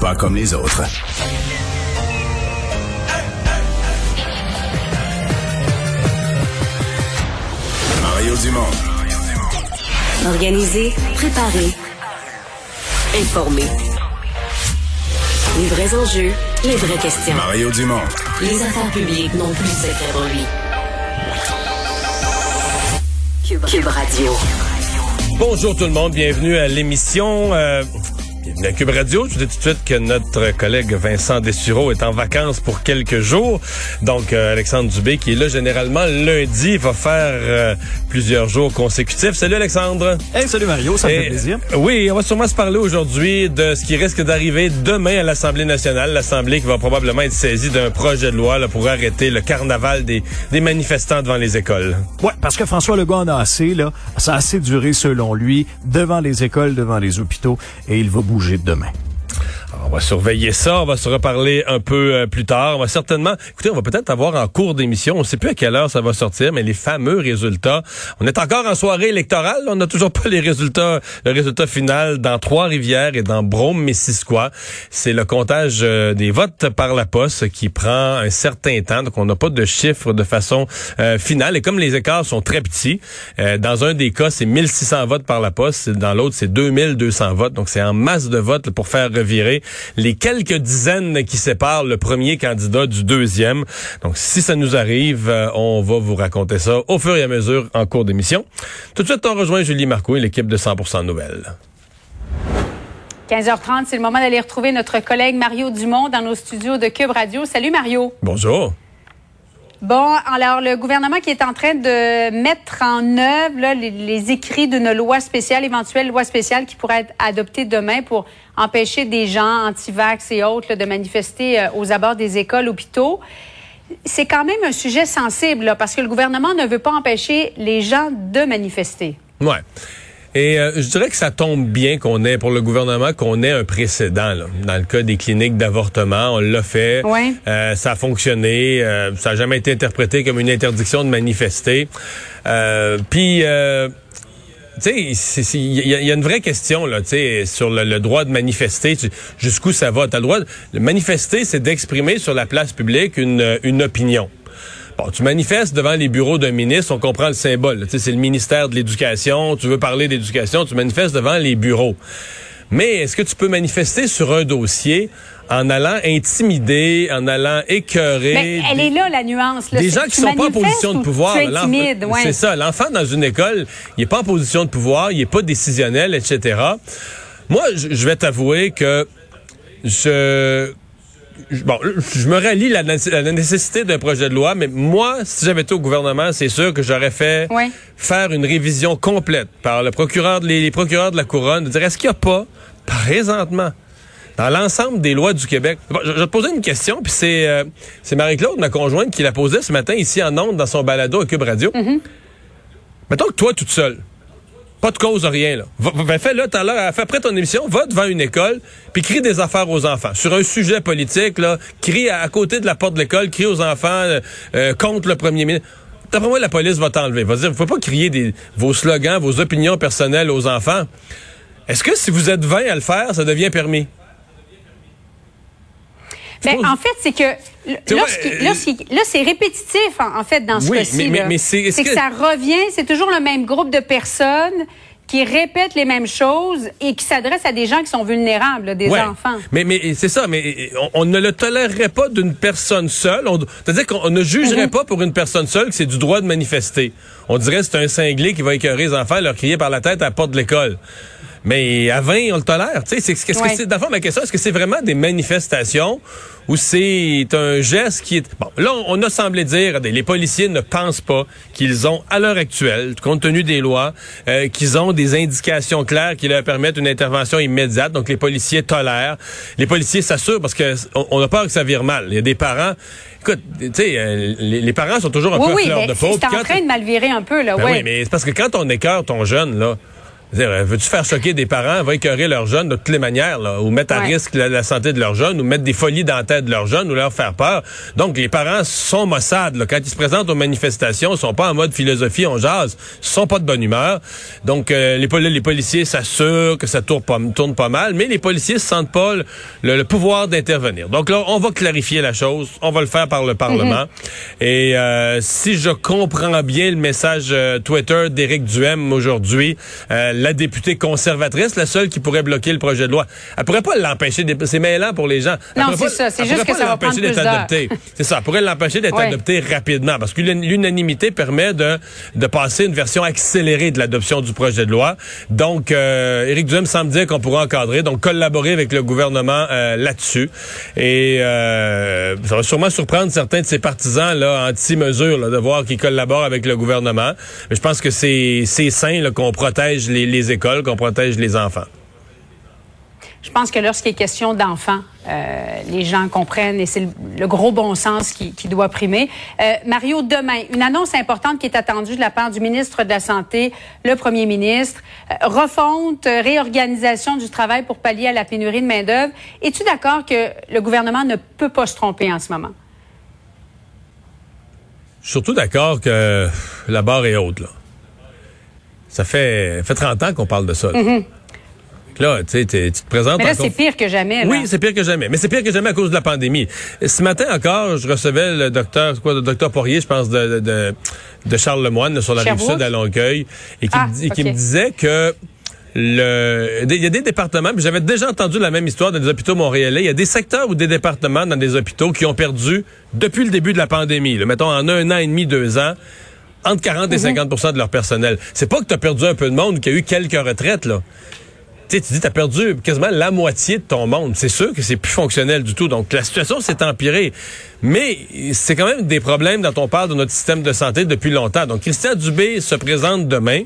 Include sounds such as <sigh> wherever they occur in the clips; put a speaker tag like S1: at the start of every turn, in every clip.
S1: Pas comme les autres. Mario Dumont.
S2: Organiser, préparer, informer. Les vrais enjeux, les vraies questions.
S1: Mario Dumont.
S2: Les affaires publiques n'ont plus de secret pour lui. Cube, Cube Radio.
S3: Bonjour tout le monde, bienvenue à l'émission. Euh, bienvenue à Cube Radio. Je vous dis tout de suite que notre collègue Vincent Dessureau est en vacances pour quelques jours. Donc euh, Alexandre Dubé, qui est là généralement lundi, va faire euh, plusieurs jours consécutifs. Salut Alexandre.
S4: Hey, salut Mario, ça me fait plaisir.
S3: Oui, on va sûrement se parler aujourd'hui de ce qui risque d'arriver demain à l'Assemblée nationale. L'Assemblée qui va probablement être saisie d'un projet de loi là, pour arrêter le carnaval des, des manifestants devant les écoles.
S4: Ouais, parce que François Legault en a assez, là. Ça a assez duré, selon lui, devant les écoles, devant les hôpitaux, et il va bouger demain.
S3: On va surveiller ça, on va se reparler un peu euh, plus tard. On va certainement, écoutez, on va peut-être avoir en cours d'émission, on ne sait plus à quelle heure ça va sortir, mais les fameux résultats. On est encore en soirée électorale, on n'a toujours pas les résultats, le résultat final dans Trois-Rivières et dans Brome-Missisquoi. C'est le comptage euh, des votes par la poste qui prend un certain temps, donc on n'a pas de chiffres de façon euh, finale. Et comme les écarts sont très petits, dans un des cas, c'est 1600 votes par la poste, dans l'autre, c'est 2200 votes. Donc c'est en masse de votes pour faire revirer les quelques dizaines qui séparent le premier candidat du deuxième. Donc, si ça nous arrive, euh, on va vous raconter ça au fur et à mesure en cours d'émission. Tout de suite, on rejoint Julie Marco et l'équipe de 100% Nouvelles.
S5: 15h30, c'est le moment d'aller retrouver notre collègue Mario Dumont dans nos studios de Cube Radio. Salut Mario.
S3: Bonjour.
S5: Bon, alors le gouvernement qui est en train de mettre en œuvre les, écrits d'une loi spéciale, éventuelle loi spéciale qui pourrait être adoptée demain pour empêcher des gens anti-vax et autres de manifester euh, aux abords des écoles, hôpitaux. C'est quand même un sujet sensible parce que le gouvernement ne veut pas empêcher les gens de manifester.
S3: Ouais. Et euh, je dirais que ça tombe bien qu'on ait, pour le gouvernement, qu'on ait un précédent. Là. Dans le cas des cliniques d'avortement, on l'a fait.
S5: Ouais.
S3: Euh, ça a fonctionné. euh, ça n'a jamais été interprété comme une interdiction de manifester. Euh, Puis... euh, tu sais, il y, a- y a une vraie question là, tu sais, sur le, le droit de manifester. Jusqu'où ça va? T'as le droit de manifester, c'est d'exprimer sur la place publique une, une opinion. Bon, tu manifestes devant les bureaux d'un ministre, on comprend le symbole. là. Tu sais, c'est le ministère de l'Éducation. Tu veux parler d'éducation, tu manifestes devant les bureaux. Mais est-ce que tu peux manifester sur un dossier en allant intimider, en allant écœurer
S5: Mais elle
S3: des-
S5: est là la nuance. Là.
S3: des gens qui sont pas en position de
S5: ou
S3: pouvoir.
S5: Ouais.
S3: C'est ça. L'enfant dans une école, il est pas en position de pouvoir, il est pas décisionnel, etc. Moi, je vais t'avouer que je- Bon, je me rallie à la, la nécessité d'un projet de loi, mais moi, si j'avais été au gouvernement, c'est sûr que j'aurais fait faire une révision complète par le procureur, les, les procureurs de la couronne, de dire est-ce qu'il n'y a pas, présentement, dans l'ensemble des lois du Québec. Je, vais te poser une question, puis c'est euh, c'est Marie-Claude, ma conjointe, qui la posait ce matin ici en ondes dans son balado à Cube Radio. Mettons que toi, toute seule, pas de cause, rien, là. Va, va- fais-le tout à fais après ton émission, va devant une école, puis crie des affaires aux enfants. Sur un sujet politique, là, crie à, à côté de la porte de l'école, crie aux enfants euh, euh, contre le premier ministre. D'après moi, la police va t'enlever. Va dire, vous pouvez pas crier des, vos slogans, vos opinions personnelles aux enfants. Est-ce que si vous êtes 20 à le faire, ça devient permis?
S5: Ben, en fait, c'est que
S3: euh,
S5: là, c'est répétitif, en, en fait, dans ce
S3: Oui,
S5: cas-ci.
S3: mais- mais- c'est-
S5: que...
S3: que-
S5: ça revient, c'est toujours le même groupe de personnes qui répètent les mêmes choses et qui s'adressent à des gens qui sont vulnérables, là, des
S3: Ouais.
S5: enfants.
S3: Mais, mais c'est ça, mais on, on ne le tolérerait pas d'une personne seule. C'est-à-dire qu'on ne jugerait
S5: Mhm.
S3: pas pour une personne seule que c'est du droit de manifester. On dirait que c'est un cinglé qui va écœurer les enfants, leur crier par la tête à la porte de l'école. Mais à 20, on le tolère. Tu sais, c'est, qu'est-ce
S5: Ouais.
S3: que fond, ma question, est-ce que c'est vraiment des manifestations ou c'est un geste qui est... Bon, là, on, on a semblé dire, les policiers ne pensent pas qu'ils ont, à l'heure actuelle, compte tenu des lois, euh, qu'ils ont des indications claires qui leur permettent une intervention immédiate. Donc, les policiers tolèrent. Les policiers s'assurent parce que on, on a peur que ça vire mal. Il y a des parents... Écoute, tu sais, euh, les, les parents sont toujours un
S5: Oui,
S3: peu à
S5: oui,
S3: fleur de peau. Puis
S5: en train de mal virer un peu, là,
S3: ben
S5: ouais.
S3: oui, mais c'est parce que quand on écœure ton jeune, là, Veux-tu faire choquer des parents, va écœurer leurs jeunes de toutes les manières, là, ou mettre à
S5: Ouais.
S3: risque la, la santé de leurs jeunes, ou mettre des folies dans la tête de leurs jeunes, ou leur faire peur? Donc, les parents sont maussades. Là. Quand ils se présentent aux manifestations, ils sont pas en mode philosophie, on jase, ils sont pas de bonne humeur. Donc, euh, les, poli- les policiers s'assurent que ça tourne pas, tourne pas mal, mais les policiers se sentent pas le, le- le pouvoir d'intervenir. Donc là, on va clarifier la chose, on va le faire par le Parlement. Et euh, si je comprends bien le message euh, Twitter d'Éric Duhem aujourd'hui, euh, la députée conservatrice, la seule qui pourrait bloquer le projet de loi, elle pourrait pas l'empêcher. C'est mêlant pour les gens. Elle
S5: Non, c'est
S3: pas-
S5: ça. C'est juste que ça va
S3: l'empêcher
S5: prendre
S3: d'être
S5: plus
S3: adopté. <laughs> C'est ça. Elle pourrait l'empêcher d'être
S5: Ouais.
S3: adopté rapidement parce que l'un- l'unanimité permet de, de passer une version accélérée de l'adoption du projet de loi. Donc, euh, Éric Duhem semble dire qu'on pourra encadrer, donc collaborer avec le gouvernement euh, là-dessus. Et euh, ça va sûrement surprendre certains de ses partisans là anti-mesures là, de voir qu'ils collaborent avec le gouvernement. Mais je pense que c'est sain qu'on protège les, les écoles, qu'on protège les enfants.
S5: Je pense que lorsqu'il est question d'enfants, euh, les gens comprennent et c'est le, le gros bon sens qui, qui doit primer. Euh, Mario, demain, une annonce importante qui est attendue de la part du ministre de la Santé, le premier ministre, euh, refonte, réorganisation du travail pour pallier à la pénurie de main-d'œuvre. Es-tu d'accord que le gouvernement ne peut pas se tromper en ce moment?
S3: Je suis surtout d'accord que la barre est haute, là. Ça fait, fait 30 ans qu'on parle de ça. Là, Là, tu te présentes
S5: Mm-hmm. Mais là, c'est pire que jamais. là.
S3: Oui, c'est pire que jamais. Mais c'est pire que jamais à cause de la pandémie. Ce matin encore, je recevais le docteur, quoi, le docteur Poirier, je pense, de, de, Charles Lemoine, sur la rive sud à Longueuil, et qui,
S5: Ah,
S3: me, qui me disait que le, il y a des départements, puis j'avais déjà entendu la même histoire dans des hôpitaux montréalais. Il y a des secteurs ou des départements dans des hôpitaux qui ont perdu, depuis le début de la pandémie, là, mettons en un an et demi, deux ans, entre 40 et
S5: Mhm.
S3: 50 de leur personnel. C'est pas que tu as perdu un peu de monde, qu'il y a eu quelques retraites, là. Tu sais, tu dis, t'as perdu quasiment la moitié de ton monde. C'est sûr que c'est plus fonctionnel du tout. Donc, la situation s'est empirée. Mais c'est quand même des problèmes dont on parle de notre système de santé depuis longtemps. Donc, Christian Dubé se présente demain.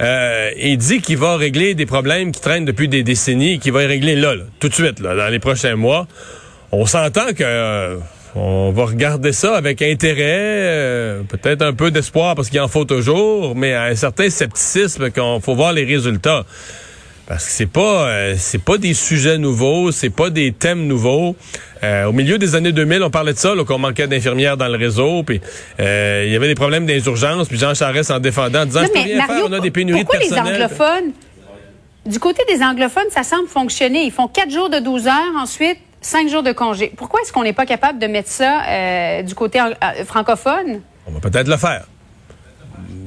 S3: Euh, et dit qu'il va régler des problèmes qui traînent depuis des décennies et qu'il va les régler là, là, tout de suite, là, dans les prochains mois. On s'entend que euh, on va regarder ça avec intérêt, euh, peut-être un peu d'espoir parce qu'il en faut toujours, mais un certain scepticisme qu'on faut voir les résultats. Parce que c'est pas euh, c'est pas des sujets nouveaux, c'est pas des thèmes nouveaux. Euh, au milieu des années 2000, on parlait de ça, qu'on manquait d'infirmières dans le réseau, puis euh, il y avait des problèmes des urgences, puis Jean Charest en défendant, en disant
S5: Non,
S3: je peux
S5: mais
S3: rien
S5: Mario,
S3: faire, on a des pénuries
S5: pourquoi
S3: de
S5: les anglophones, du côté des anglophones, ça semble fonctionner. Ils font quatre jours de 12 heures, ensuite cinq jours de congé. Pourquoi est-ce qu'on n'est pas capable de mettre ça euh, du côté euh, francophone?
S3: On va peut-être le faire.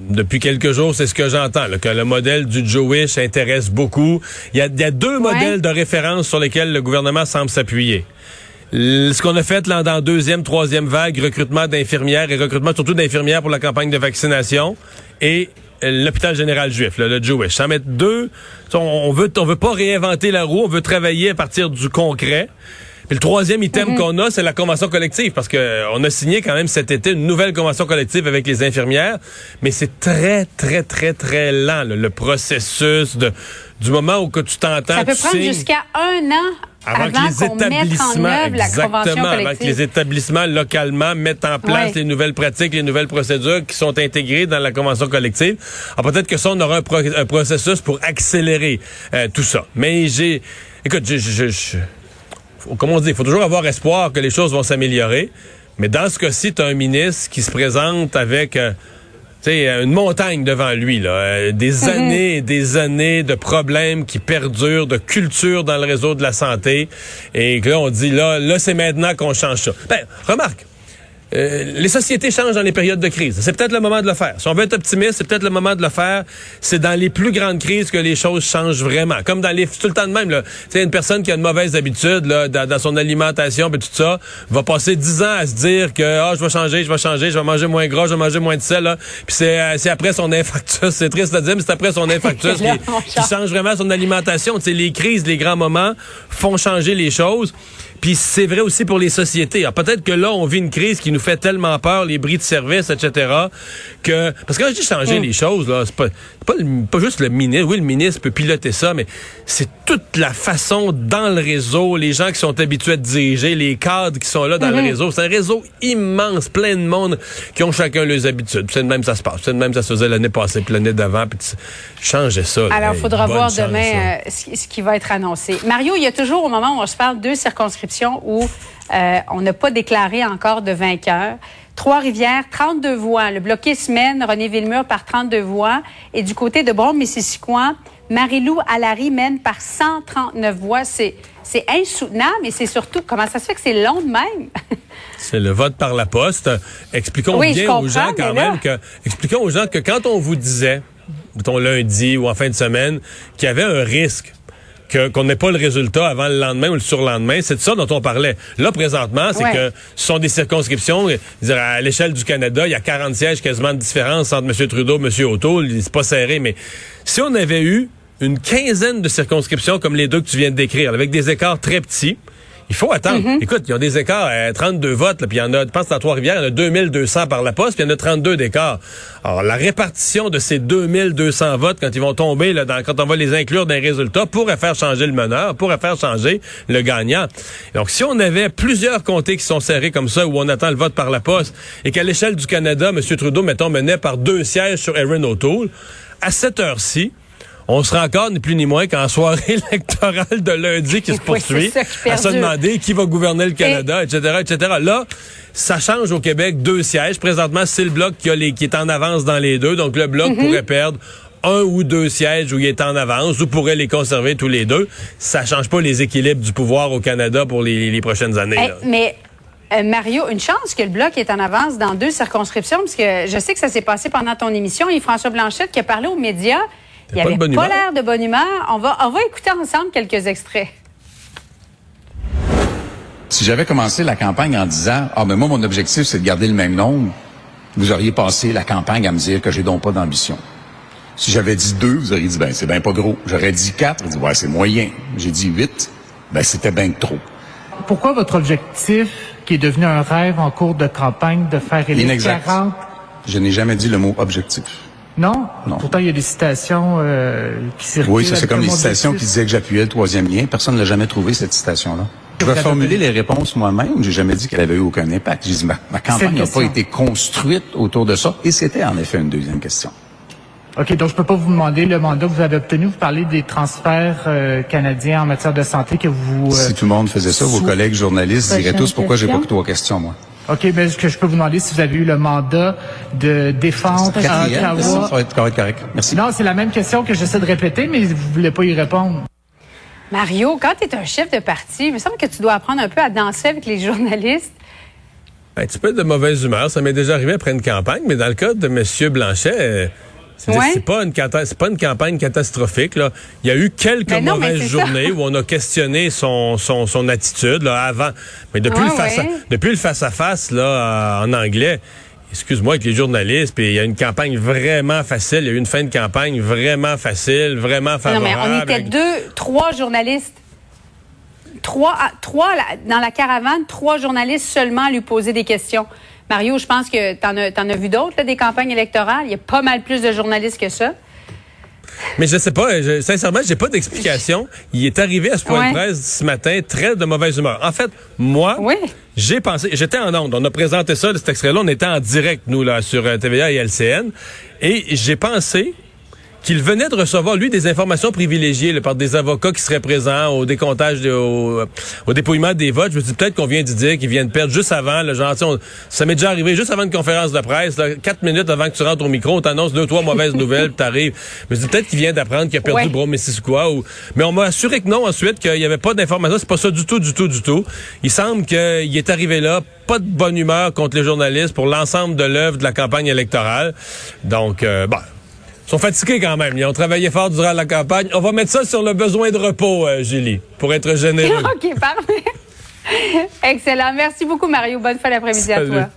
S3: Depuis quelques jours, c'est ce que j'entends, que le modèle du Jewish intéresse beaucoup. Il y a, il y a deux
S5: Ouais.
S3: modèles de référence sur lesquels le gouvernement semble s'appuyer. Ce qu'on a fait là, dans la deuxième, troisième vague, recrutement d'infirmières et recrutement surtout d'infirmières pour la campagne de vaccination et l'hôpital général juif, là, le Jewish. Sans mettre deux, on, veut, on veut pas réinventer la roue, on veut travailler à partir du concret. Puis le troisième item qu'on a, c'est la convention collective, parce que euh, on a signé quand même cet été une nouvelle convention collective avec les infirmières, mais c'est très, très, très, très lent, là, le processus de du moment où que tu t'entends.
S5: Ça peut prendre jusqu'à un an
S3: avant,
S5: avant,
S3: que les
S5: en
S3: établissements,
S5: la
S3: exactement, avant que les établissements localement mettent en place
S5: Ouais.
S3: les nouvelles pratiques, les nouvelles procédures qui sont intégrées dans la convention collective. Alors peut-être que ça, on aura un, pro- un processus pour accélérer euh, tout ça. Mais j'ai, écoute, je, je, je- je- faut- comme on dit, il faut toujours avoir espoir que les choses vont s'améliorer. Mais dans ce cas-ci, tu as un ministre qui se présente avec euh, sais, une montagne devant lui, là. Euh, des années et des années de problèmes qui perdurent, de culture dans le réseau de la santé. Et que là, on dit, là, là c'est maintenant qu'on change ça. Ben, remarque. Euh, les sociétés changent dans les périodes de crise. C'est peut-être le moment de le faire. Si on veut être optimiste, c'est peut-être le moment de le faire. C'est dans les plus grandes crises que les choses changent vraiment. Comme dans les... tout le temps de même. Là. Tu sais, une personne qui a une mauvaise habitude là, dans, dans son alimentation et tout ça va passer dix ans à se dire que ah, je vais changer, je vais changer, je vais manger moins gras, je vais manger moins de sel. Là. Puis c'est, euh, c'est après son infarctus. C'est triste à dire, mais c'est après son infarctus <laughs> qui, change vraiment son alimentation. Tu sais, les crises, les grands moments font changer les choses. Puis c'est vrai aussi pour les sociétés. Alors, peut-être que là, on vit une crise qui nous fait tellement peur, les bris de service, etc., que... Parce que quand je dis changer
S5: Mm.
S3: les choses, là, c'est pas, pas, le- pas juste le ministre. Oui, le ministre peut piloter ça, mais c'est toute la façon dans le réseau, les gens qui sont habitués à diriger, les cadres qui sont là dans le réseau. C'est un réseau immense, plein de monde qui ont chacun leurs habitudes. C'est de même ça se passe. C'est de même ça se faisait l'année passée, puis l'année d'avant. Puis tu- changer ça.
S5: Alors, il faudra voir demain euh, ce, ce qui va être annoncé. Mario, il y a toujours, au moment où on se parle, deux circonscriptions où euh, on n'a pas déclaré encore de vainqueur. Trois-Rivières, 32 voix. Le bloquiste mène René Villemur par 32 voix. Et du côté de Brome-Missisquoi, Marie-Lou Allary mène par 139 voix. C'est, c'est insoutenable et c'est surtout, comment ça se fait que c'est long de même? <laughs>
S3: C'est le vote par la poste. Expliquons
S5: Oui,
S3: bien aux gens quand
S5: là-
S3: même que expliquons aux gens que quand on vous disait, mettons lundi ou en fin de semaine, qu'il y avait un risque que qu'on n'ait pas le résultat avant le lendemain ou le surlendemain, c'est de ça dont on parlait. Là présentement, c'est
S5: Ouais.
S3: que ce sont des circonscriptions, à l'échelle du Canada, il y a 40 sièges quasiment de différence entre M. Trudeau et M. O'Toole, c'est pas serré mais si on avait eu une quinzaine de circonscriptions comme les deux que tu viens de décrire, avec des écarts très petits, il faut attendre.
S5: Mm-hmm.
S3: Écoute, il y a des écarts, euh, 32 votes, là, puis il y en a, je pense, dans Trois-Rivières, il y en a 2200 par la poste, puis il y en a 32 d'écart. Alors, la répartition de ces 2200 votes, quand ils vont tomber, là, dans, quand on va les inclure dans les résultats, pourrait faire changer le meneur, pourrait faire changer le gagnant. Donc, si on avait plusieurs comtés qui sont serrés comme ça, où on attend le vote par la poste, et qu'à l'échelle du Canada, M. Trudeau, mettons, menait par deux sièges sur Erin O'Toole, à cette heure-ci, on sera encore ni plus ni moins qu'en soirée <laughs> électorale de lundi qui se poursuit,
S5: qui
S3: à se demander qui va gouverner le Canada, etc., etc. Là, ça change au Québec deux sièges. Présentement, c'est le bloc qui, a les, qui est en avance dans les deux. Donc, le bloc
S5: Mm-hmm.
S3: pourrait perdre un ou deux sièges où il est en avance ou pourrait les conserver tous les deux. Ça change pas les équilibres du pouvoir au Canada pour les, les prochaines années.
S5: Eh,
S3: là.
S5: mais euh, Mario, une chance que le bloc est en avance dans deux circonscriptions, parce que je sais que ça s'est passé pendant ton émission. Et François Blanchette qui a parlé aux médias, il avait
S3: bonne
S5: pas l'air de bonne humeur. On va, on va écouter ensemble quelques extraits.
S6: Si j'avais commencé la campagne en disant Ah, mais moi, mon objectif, c'est de garder le même nombre, vous auriez passé la campagne à me dire que j'ai donc pas d'ambition. Si j'avais dit deux, vous auriez dit Ben, c'est bien pas gros. J'aurais dit quatre, vous dit Ouais, c'est moyen. J'ai dit huit, ben, c'était bien trop.
S7: Pourquoi votre objectif, qui est devenu un rêve en cours de campagne, de faire élire
S6: Inexact.
S7: 40...
S6: Je n'ai jamais dit le mot objectif.
S7: Non?
S6: Non.
S7: Pourtant, il y a des citations euh, qui circulent.
S6: Oui, ça, c'est comme
S7: le
S6: les citations qui disaient que j'appuyais le troisième lien. Personne ne l'a jamais trouvé, cette citation-là. Je vais formuler les réponses moi-même. J'ai jamais dit qu'elle avait eu aucun impact. J'ai dit, ma, campagne n'a pas été construite autour de ça. Et c'était en effet une deuxième question.
S7: OK, donc je peux pas vous demander le mandat que vous avez obtenu. Vous parlez des transferts euh, canadiens en matière de santé que vous... euh,
S6: Si tout le monde faisait ça, vos collègues journalistes diraient tous pourquoi j'ai pas que trois questions, moi?
S7: OK, mais est-ce que je peux vous demander si vous avez eu le mandat de défendre à
S6: question,
S7: Ottawa?
S6: ça va être correct, correct. Merci.
S7: Non, c'est la même question que j'essaie de répéter, mais vous voulez pas y répondre.
S5: Mario, quand tu es un chef de parti, il me semble que tu dois apprendre un peu à danser avec les <laughs> journalistes.
S3: Un petit peu de mauvaise humeur. Ça m'est déjà arrivé après une campagne, mais dans le cas de M. Blanchet, euh, c'est
S5: Ouais.
S3: pas une c'est pas une campagne catastrophique. Là. Il y a eu quelques
S5: Ben non,
S3: mauvaises
S5: ça.
S3: journées où on a questionné son, son, son attitude là, avant. Mais depuis le face à,
S5: ouais.
S3: depuis le face à face là euh, en anglais. Excuse-moi avec les journalistes, puis il y a une campagne vraiment facile, il y a eu une fin de campagne vraiment facile, vraiment
S5: Non,
S3: favorable.
S5: mais on était deux, trois journalistes. Trois, trois dans la caravane, trois journalistes seulement à lui poser des questions. Mario, je pense que tu en as, t'en as vu d'autres, des campagnes électorales. Il y a pas mal plus de journalistes que ça.
S3: Mais je sais pas, je, sincèrement, j'ai pas d'explication. Il est arrivé à ce point
S5: Ouais.
S3: de presse ce matin très de mauvaise humeur. En fait, moi,
S5: Oui.
S3: j'ai pensé, j'étais en onde, on a présenté ça, cet extrait-là, on était en direct, nous, là, sur euh, TVA et LCN, et j'ai pensé qu'il venait de recevoir, lui, des informations privilégiées là, par des avocats qui seraient présents au décomptage, de- au, au dépouillement des votes. Je me dis peut-être qu'on vient de dire qu'ils viennent perdre juste avant, genre, on- ça m'est déjà arrivé juste avant une conférence de presse, là, quatre minutes avant que tu rentres au micro, on t'annonce deux, trois mauvaises nouvelles, puis t'arrives. Je me dis peut-être qu'il vient d'apprendre qu'il a perdu
S5: Ouais.
S3: le bras Missisquoi, ou... mais on m'a assuré que non ensuite, qu'il n'y avait pas d'informations. C'est pas ça du tout, du tout, du tout. Il semble qu'il est arrivé là, pas de bonne humeur contre les journalistes pour l'ensemble de l'œuvre de la campagne électorale. Donc, euh, bon. Ils sont fatigués quand même. Ils ont travaillé fort durant la campagne. On va mettre ça sur le besoin de repos, euh, Julie, pour être généreux. <laughs>
S5: OK, parfait. Excellent. Merci beaucoup, Mario. Bonne fin d'après-midi à toi.